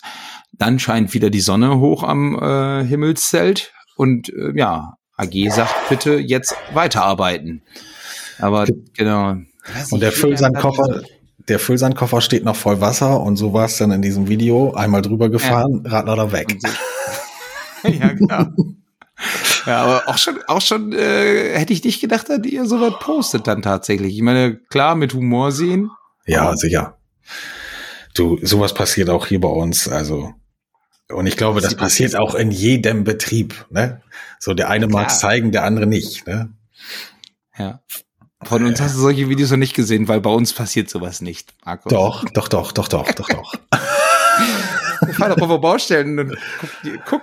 [SPEAKER 2] Dann scheint wieder die Sonne hoch am äh, Himmelszelt und äh, ja, AG sagt bitte jetzt weiterarbeiten. Aber genau.
[SPEAKER 3] Und der Füllsandkoffer, der Füllsandkoffer steht noch voll Wasser und so war es dann in diesem Video. Einmal drüber gefahren, ja. Radlader weg. ja, genau.
[SPEAKER 2] Ja, aber auch schon, auch schon äh, hätte ich nicht gedacht, dass ihr sowas postet dann tatsächlich. Ich meine, klar, mit Humor sehen.
[SPEAKER 3] Ja, sicher. Du, sowas passiert auch hier bei uns. Also, und ich glaube, das passiert auch in jedem Betrieb. Ne? So, der eine mag zeigen, der andere nicht. Ne?
[SPEAKER 2] Ja. Von uns hast du solche Videos noch nicht gesehen, weil bei uns passiert sowas nicht,
[SPEAKER 3] Markus. Doch, doch, doch, doch, doch, doch, doch.
[SPEAKER 2] Fahr doch auf Baustellen und guck, guck,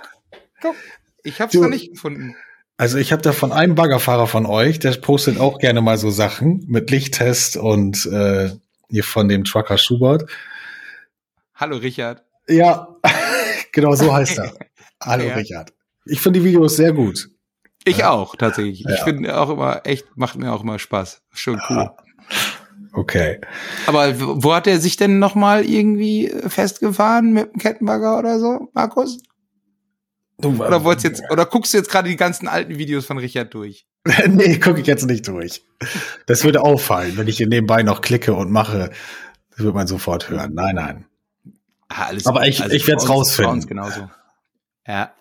[SPEAKER 2] guck. Ich habe es noch nicht gefunden.
[SPEAKER 3] Also ich habe da von einem Baggerfahrer von euch, der postet auch gerne mal so Sachen mit Lichttest und äh, hier von dem Trucker Schubert.
[SPEAKER 2] Hallo Richard.
[SPEAKER 3] Ja, genau so heißt er. Hallo ja. Richard. Ich finde die Videos sehr gut.
[SPEAKER 2] Ich ja. auch, tatsächlich. Ja. Ich finde auch immer echt, macht mir auch immer Spaß. Schon cool.
[SPEAKER 3] Okay.
[SPEAKER 2] Aber wo hat er sich denn nochmal irgendwie festgefahren mit dem Kettenbagger oder so, Markus? Oder wolltest jetzt, oder guckst du jetzt gerade die ganzen alten Videos von Richard durch?
[SPEAKER 3] nee, gucke ich jetzt nicht durch. Das würde auffallen, wenn ich hier nebenbei noch klicke und mache. Das wird man sofort hören. Nein, nein.
[SPEAKER 2] Ah,
[SPEAKER 3] Aber ich, also ich werde es rausfinden. Bei uns
[SPEAKER 2] genauso. Ja.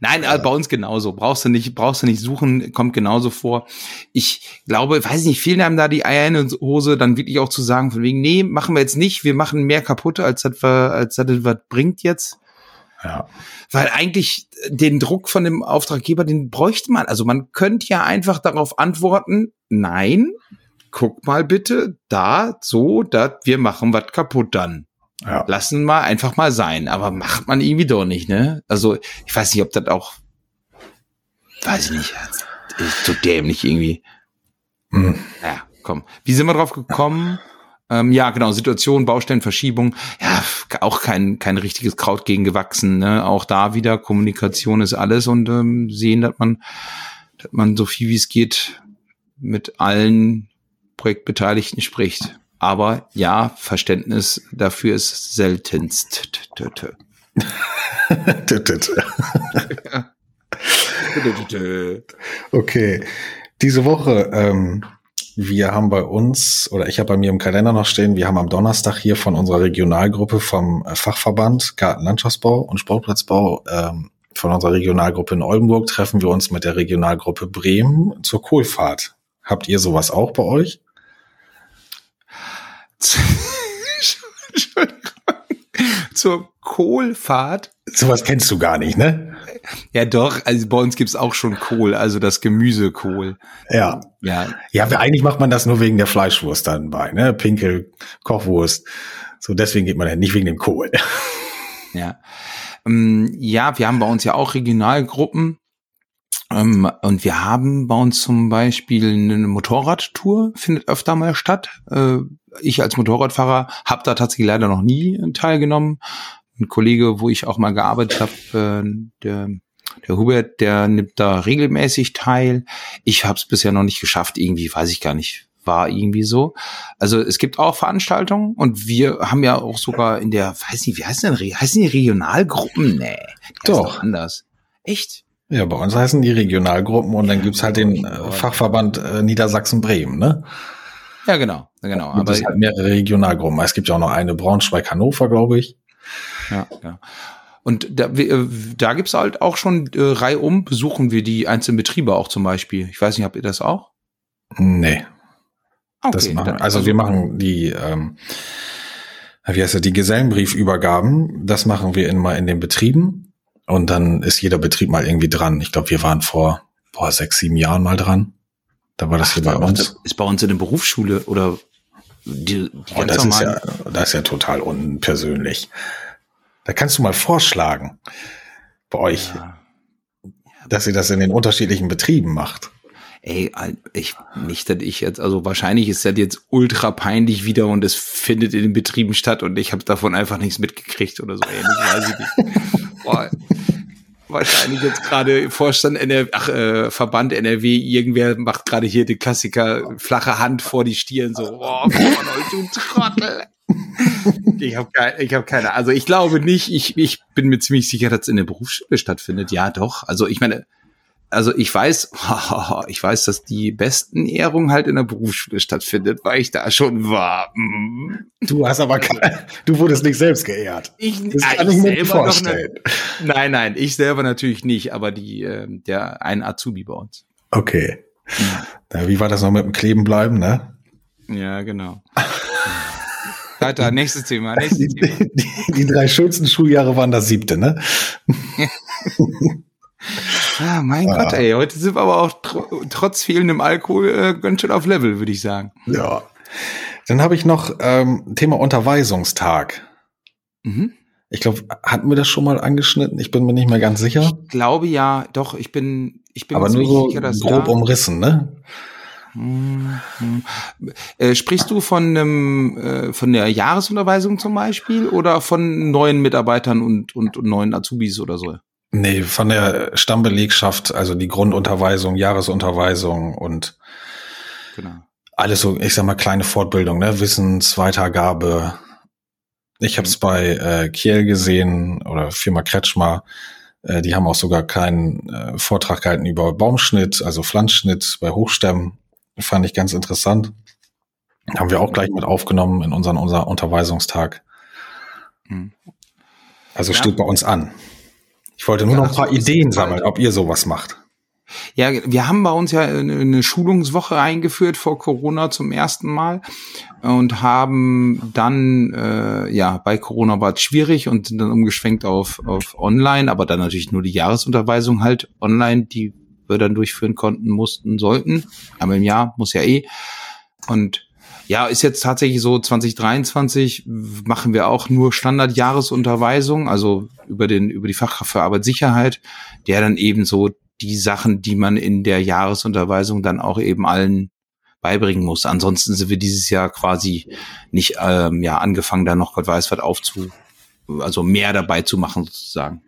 [SPEAKER 2] Nein, ja. bei uns genauso. Brauchst du nicht, brauchst du nicht suchen, kommt genauso vor. Ich glaube, weiß nicht, vielen haben da die Eier in der Hose, dann wirklich auch zu sagen, von wegen, nee, machen wir jetzt nicht, wir machen mehr kaputt, als das, als das was bringt jetzt. Ja. Weil eigentlich den Druck von dem Auftraggeber, den bräuchte man. Also man könnte ja einfach darauf antworten, nein, guck mal bitte, da, so, da, wir machen was kaputt dann. Ja. Lassen mal einfach mal sein. Aber macht man irgendwie doch nicht, ne? Also, ich weiß nicht, ob das auch, weiß ich nicht, ist so dämlich irgendwie. Hm. Ja, komm. Wie sind wir drauf gekommen? Ähm, ja, genau, Situation, Baustellenverschiebung, ja, auch kein, kein richtiges Kraut gegen gewachsen. Ne? Auch da wieder Kommunikation ist alles und ähm, sehen, dass man, dass man so viel wie es geht mit allen Projektbeteiligten spricht. Aber ja, Verständnis dafür ist seltenst.
[SPEAKER 3] okay. Diese Woche ähm, wir haben bei uns, oder ich habe bei mir im Kalender noch stehen, wir haben am Donnerstag hier von unserer Regionalgruppe vom äh, Fachverband Gartenlandschaftsbau und Sportplatzbau ähm, von unserer Regionalgruppe in Oldenburg treffen wir uns mit der Regionalgruppe Bremen zur Kohlfahrt. Habt ihr sowas auch bei euch?
[SPEAKER 2] zur Kohlfahrt.
[SPEAKER 3] Sowas kennst du gar nicht, ne?
[SPEAKER 2] Ja, doch. Also bei uns gibt's auch schon Kohl, also das Gemüsekohl.
[SPEAKER 3] Ja.
[SPEAKER 2] Ja.
[SPEAKER 3] Ja, eigentlich macht man das nur wegen der Fleischwurst dann bei, ne? Pinkel, Kochwurst. So, deswegen geht man ja nicht wegen dem Kohl.
[SPEAKER 2] Ja. Ähm, ja, wir haben bei uns ja auch Regionalgruppen. Ähm, und wir haben bei uns zum Beispiel eine Motorradtour, findet öfter mal statt. Äh, ich als Motorradfahrer habe da tatsächlich leider noch nie teilgenommen. Ein Kollege, wo ich auch mal gearbeitet habe, äh, der, der Hubert, der nimmt da regelmäßig teil. Ich habe es bisher noch nicht geschafft, irgendwie, weiß ich gar nicht, war irgendwie so. Also es gibt auch Veranstaltungen und wir haben ja auch sogar in der, weiß nicht, wie heißen denn, heißen die Regionalgruppen? Nee, heißen
[SPEAKER 3] Doch.
[SPEAKER 2] anders. Echt?
[SPEAKER 3] Ja, bei uns heißen die Regionalgruppen und dann gibt's halt den äh, Fachverband äh, Niedersachsen-Bremen, ne?
[SPEAKER 2] Ja, genau, genau.
[SPEAKER 3] Aber
[SPEAKER 2] Aber
[SPEAKER 3] es halt mehrere Regionalgruppen. Es gibt ja auch noch eine Braunschweig-Hannover, glaube ich.
[SPEAKER 2] Ja, ja. Und da, äh, da gibt's halt auch schon äh, reihum, besuchen wir die einzelnen Betriebe auch zum Beispiel. Ich weiß nicht, habt ihr das auch?
[SPEAKER 3] Nee,
[SPEAKER 2] Okay,
[SPEAKER 3] das machen,
[SPEAKER 2] dann-
[SPEAKER 3] also wir machen die, ähm, wie heißt das, die Gesellenbriefübergaben, das machen wir immer in den Betrieben und dann ist jeder Betrieb mal irgendwie dran. Ich glaube, wir waren vor boah, sechs, sieben Jahren mal dran. Da war das hier bei uns.
[SPEAKER 2] Ist bei uns in der Berufsschule oder die, die
[SPEAKER 3] Oh, das ist ja, das ist ja total unpersönlich. Da kannst du mal vorschlagen bei euch,
[SPEAKER 2] Ja.
[SPEAKER 3] dass ihr das in den unterschiedlichen Betrieben macht.
[SPEAKER 2] Ey, ich, nicht, dass ich jetzt, also wahrscheinlich ist das jetzt ultra peinlich wieder und es findet in den Betrieben statt und ich habe davon einfach nichts mitgekriegt oder so ähnlich, weiß ich nicht. Boah, wahrscheinlich jetzt gerade Vorstand NRW, ach, äh, Verband NRW, irgendwer macht gerade hier die Klassiker flache Hand vor die Stirn, so, euch, du Trottel. Ich habe keine, ich habe keine, also ich glaube nicht, ich, ich bin mir ziemlich sicher, dass es in der Berufsschule stattfindet. Ja, doch. Also ich meine, also ich weiß, ich weiß, dass die besten Ehrungen halt in der Berufsschule stattfindet, weil ich da schon war. Mm.
[SPEAKER 3] Du hast aber kein, du wurdest nicht selbst geehrt.
[SPEAKER 2] Ich,
[SPEAKER 3] Das
[SPEAKER 2] ah,
[SPEAKER 3] kann
[SPEAKER 2] ich
[SPEAKER 3] ich mir nicht vorstellen.
[SPEAKER 2] ne- nein, nein, ich selber natürlich nicht, aber die, äh, der ein Azubi bei uns.
[SPEAKER 3] Okay. Na, wie war das noch mit dem Kleben bleiben, ne?
[SPEAKER 2] Ja, genau. Weiter, nächstes Thema, nächstes
[SPEAKER 3] Die,
[SPEAKER 2] Thema.
[SPEAKER 3] die, die drei schönsten Schuljahre waren das siebte, ne?
[SPEAKER 2] Ah, mein
[SPEAKER 3] Ah.
[SPEAKER 2] Gott, ey, heute sind wir aber auch tr trotz fehlendem Alkohol äh, ganz schön auf Level, würde ich sagen.
[SPEAKER 3] Ja. Dann habe ich noch ähm, Thema Unterweisungstag.
[SPEAKER 2] Mhm.
[SPEAKER 3] Ich glaube, hatten wir das schon mal angeschnitten? Ich bin mir nicht mehr ganz sicher.
[SPEAKER 2] Ich glaube ja, doch, ich bin, ich bin
[SPEAKER 3] Aber
[SPEAKER 2] mir
[SPEAKER 3] nur so
[SPEAKER 2] sicher, dass
[SPEAKER 3] grob
[SPEAKER 2] ja.
[SPEAKER 3] umrissen, ne?
[SPEAKER 2] Mhm. Äh, sprichst du von einem, äh, von der Jahresunterweisung zum Beispiel oder von neuen Mitarbeitern und, und, und neuen Azubis oder so?
[SPEAKER 3] Nee, von der Stammbelegschaft, also die Grundunterweisung, Jahresunterweisung und
[SPEAKER 2] Genau.
[SPEAKER 3] alles so, ich sag mal, kleine Fortbildung, ne? Wissensweitergabe. Ich habe es bei äh, Kiel gesehen oder Firma Kretschmer. Äh, die haben auch sogar keinen äh, Vortrag gehalten über Baumschnitt, also Pflanzschnitt bei Hochstämmen. Fand ich ganz interessant. Haben wir auch gleich mit aufgenommen in unseren unser Unterweisungstag.
[SPEAKER 2] Mhm.
[SPEAKER 3] Also
[SPEAKER 2] Ja.
[SPEAKER 3] steht bei uns an. Ich wollte nur noch ein paar Ideen sammeln, ob ihr sowas macht.
[SPEAKER 2] Ja, wir haben bei uns ja eine eine Schulungswoche eingeführt vor Corona zum ersten Mal und haben dann, äh, ja, bei Corona war es schwierig und sind dann umgeschwenkt auf, auf online, aber dann natürlich nur die Jahresunterweisung halt online, die wir dann durchführen konnten, mussten, sollten. Aber im Jahr muss ja eh. Und ja, ist jetzt tatsächlich so 2023 machen wir auch nur Standard-Jahresunterweisung, also über den, über die Fachkraft für Arbeitssicherheit, der dann eben so die Sachen, die man in der Jahresunterweisung dann auch eben allen beibringen muss. Ansonsten sind wir dieses Jahr quasi nicht ähm, ja angefangen, da noch Gott weiß was aufzu, also mehr dabei zu machen sozusagen.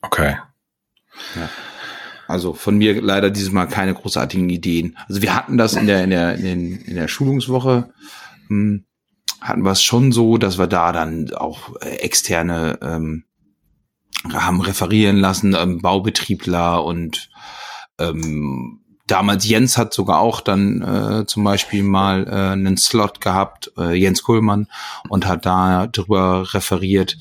[SPEAKER 3] Okay.
[SPEAKER 2] Also von mir leider dieses Mal keine großartigen Ideen. Also wir hatten das in der in der in, den, in der Schulungswoche hm, hatten wir es schon so, dass wir da dann auch äh, externe ähm, haben referieren lassen, ähm, Baubetriebler und ähm, damals Jens hat sogar auch dann äh, zum Beispiel mal äh, einen Slot gehabt, äh, Jens Kohlmann, und hat da drüber referiert,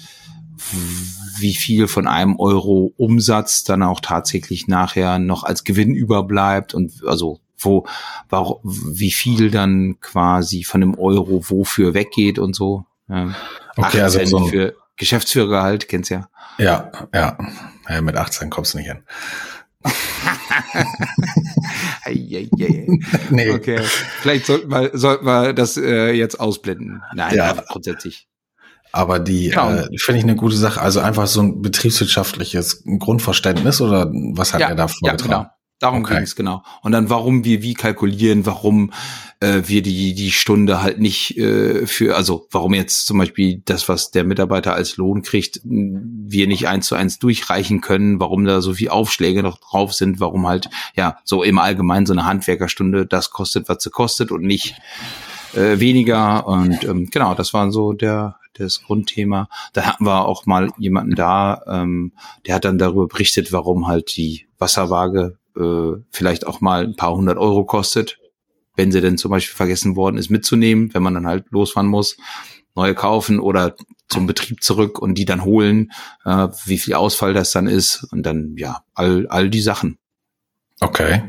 [SPEAKER 2] wie viel von einem Euro Umsatz dann auch tatsächlich nachher noch als Gewinn überbleibt und also wo, warum, wie viel dann quasi von dem Euro wofür weggeht und so. Ja.
[SPEAKER 3] Okay,
[SPEAKER 2] 8
[SPEAKER 3] also so
[SPEAKER 2] für Geschäftsführer halt, kennst ja.
[SPEAKER 3] Ja, ja. ja mit 18 kommst du nicht hin.
[SPEAKER 2] nee. Okay. Vielleicht sollten wir, sollten wir das äh, jetzt ausblenden. Nein, ja. grundsätzlich.
[SPEAKER 3] Aber die genau. äh, finde ich eine gute Sache. Also einfach so ein betriebswirtschaftliches Grundverständnis oder was hat
[SPEAKER 2] ja,
[SPEAKER 3] er da
[SPEAKER 2] vorgetragen? Ja, genau. Darum okay. ging es genau. Und dann, warum wir wie kalkulieren, warum äh, wir die die Stunde halt nicht äh, für, also warum jetzt zum Beispiel das, was der Mitarbeiter als Lohn kriegt, wir nicht eins zu eins durchreichen können, warum da so viel Aufschläge noch drauf sind, warum halt ja so im Allgemeinen so eine Handwerkerstunde das kostet, was sie kostet und nicht äh, weniger. Und ähm, genau, das war so der das Grundthema. Da hatten wir auch mal jemanden da, ähm, der hat dann darüber berichtet, warum halt die Wasserwaage äh, vielleicht auch mal ein paar hundert Euro kostet, wenn sie denn zum Beispiel vergessen worden ist mitzunehmen, wenn man dann halt losfahren muss, neue kaufen oder zum Betrieb zurück und die dann holen, äh, wie viel Ausfall das dann ist und dann ja all all die Sachen.
[SPEAKER 3] Okay.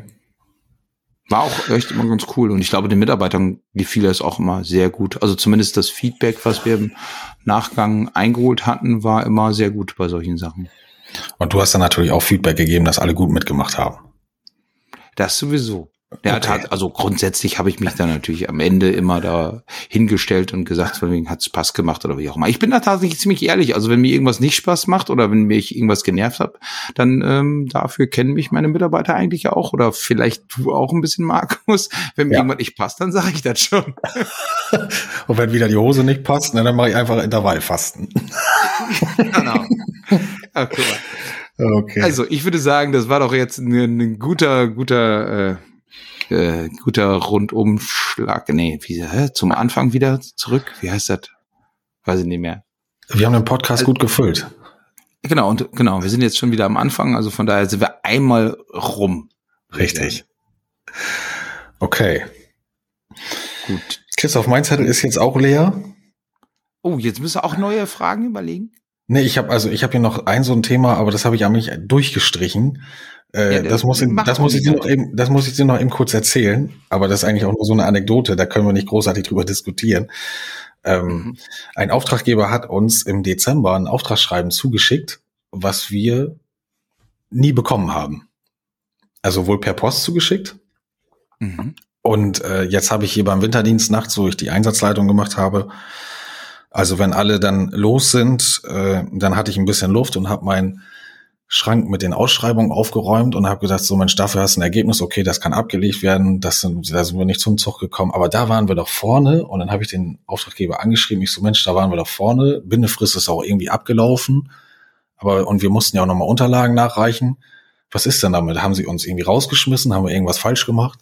[SPEAKER 2] War auch echt immer ganz cool und ich glaube den Mitarbeitern gefiel das auch immer sehr gut. Also zumindest das Feedback, was wir im Nachgang eingeholt hatten, war immer sehr gut bei solchen Sachen.
[SPEAKER 3] Und du hast dann natürlich auch Feedback gegeben, dass alle gut mitgemacht haben.
[SPEAKER 2] Das sowieso. Der okay. hat, also grundsätzlich habe ich mich dann natürlich am Ende immer da hingestellt und gesagt, von wegen hat es Spaß gemacht oder wie auch immer. Ich bin da tatsächlich ziemlich ehrlich. Also wenn mir irgendwas nicht Spaß macht oder wenn mich irgendwas genervt hat, dann ähm, dafür kennen mich meine Mitarbeiter eigentlich auch oder vielleicht du auch ein bisschen, Markus. Wenn mir ja. irgendwas nicht passt, dann sage ich das schon.
[SPEAKER 3] und wenn wieder die Hose nicht passt, ne, dann mache ich einfach Intervallfasten. genau.
[SPEAKER 2] Okay. okay. Also ich würde sagen, das war doch jetzt ein, ein guter, guter äh, äh, guter Rundumschlag. Nee, wie, hä? zum Anfang wieder zurück. Wie heißt das? Weiß ich nicht mehr.
[SPEAKER 3] Wir haben den Podcast also, gut gefüllt.
[SPEAKER 2] Genau, und genau, wir sind jetzt schon wieder am Anfang, also von daher sind wir einmal rum.
[SPEAKER 3] Richtig. Okay. Gut. Christoph, mein Zettel ist jetzt auch leer.
[SPEAKER 2] Oh, jetzt müssen wir auch neue Fragen überlegen.
[SPEAKER 3] Nee, ich habe also ich habe hier noch ein so ein Thema, aber das habe ich eigentlich durchgeschrieben. Äh, ja, das muss, ich, das muss ich dir noch eben, das muss ich dir noch eben kurz erzählen. Aber das ist eigentlich auch nur so eine Anekdote. Da können wir nicht großartig drüber diskutieren. Ähm, mhm. Ein Auftraggeber hat uns im Dezember ein Auftragsschreiben zugeschickt, was wir nie bekommen haben. Also wohl per Post zugeschickt. Mhm. Und äh, jetzt habe ich hier beim Winterdienst nachts, wo ich die Einsatzleitung gemacht habe, also wenn alle dann los sind, äh, dann hatte ich ein bisschen Luft und habe mein Schrank mit den Ausschreibungen aufgeräumt und habe gesagt, so Mensch, dafür hast du ein Ergebnis, okay, das kann abgelegt werden, das sind, da sind wir nicht zum Zug gekommen, aber da waren wir doch vorne und dann habe ich den Auftraggeber angeschrieben, ich so Mensch, da waren wir doch vorne, Bindefrist ist auch irgendwie abgelaufen, aber und wir mussten ja auch nochmal Unterlagen nachreichen. Was ist denn damit? Haben sie uns irgendwie rausgeschmissen? Haben wir irgendwas falsch gemacht?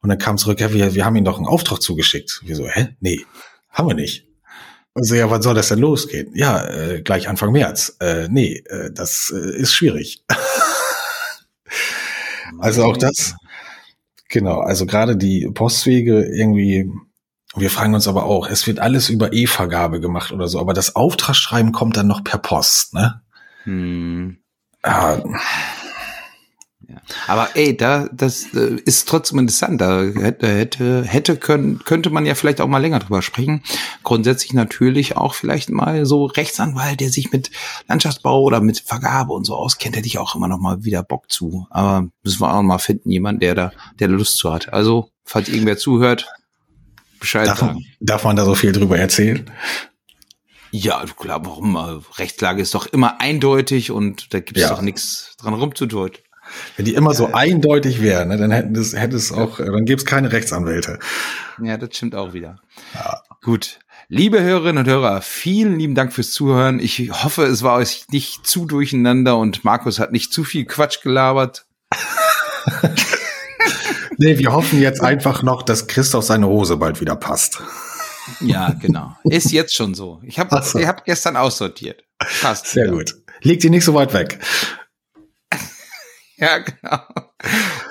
[SPEAKER 3] Und dann kam zurück, ja, wir, wir haben ihnen doch einen Auftrag zugeschickt. Wir so, hä? Nee, haben wir nicht. Also ja, wann soll das denn losgehen? Ja, äh, gleich Anfang März. Äh, nee, äh, das äh, ist schwierig. also auch das, genau, also gerade die Postwege irgendwie, wir fragen uns aber auch, es wird alles über E-Vergabe gemacht oder so, aber das Auftragsschreiben kommt dann noch per Post, ne? Hm.
[SPEAKER 2] Ja. Aber ey, da das äh, ist trotzdem interessant. Da hätte hätte hätte können könnte man ja vielleicht auch mal länger drüber sprechen. Grundsätzlich natürlich auch vielleicht mal so Rechtsanwalt, der sich mit Landschaftsbau oder mit Vergabe und so auskennt, hätte ich auch immer noch mal wieder Bock zu. Aber müssen wir auch mal finden, jemand, der da der Lust zu hat. Also falls irgendwer zuhört, Bescheid
[SPEAKER 3] darf,
[SPEAKER 2] sagen.
[SPEAKER 3] Darf man da so viel drüber erzählen?
[SPEAKER 2] Ja, klar, warum? Rechtslage ist doch immer eindeutig und da gibt es ja. doch nichts dran rumzudeuten.
[SPEAKER 3] Wenn die immer so eindeutig wären, ne, dann hätten das, hätte es auch, dann gäbe es keine Rechtsanwälte.
[SPEAKER 2] Ja, das stimmt auch wieder. Ja. Gut. Liebe Hörerinnen und Hörer, vielen lieben Dank fürs Zuhören. Ich hoffe, es war euch nicht zu durcheinander und Markus hat nicht zu viel Quatsch gelabert.
[SPEAKER 3] nee, wir hoffen jetzt einfach noch, dass Christoph seine Hose bald wieder passt.
[SPEAKER 2] Ja, genau. Ist jetzt schon so. Ich habe so. hab gestern aussortiert.
[SPEAKER 3] Passt. Sehr wieder. gut. Liegt ihr nicht so weit weg.
[SPEAKER 2] Ja, genau.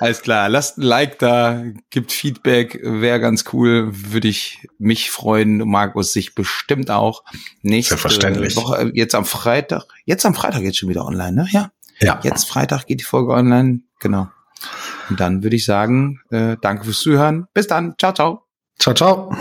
[SPEAKER 2] Alles klar. Lasst ein Like da, gibt Feedback, wäre ganz cool. Würde ich mich freuen. Markus sich bestimmt auch. Nächste
[SPEAKER 3] Selbstverständlich.
[SPEAKER 2] Woche, jetzt am Freitag. Jetzt am Freitag jetzt schon wieder online, ne? Ja.
[SPEAKER 3] Ja.
[SPEAKER 2] Jetzt Freitag geht die Folge online. Genau. Und dann würde ich sagen, äh, danke fürs Zuhören. Bis dann. Ciao, ciao.
[SPEAKER 3] Ciao, ciao.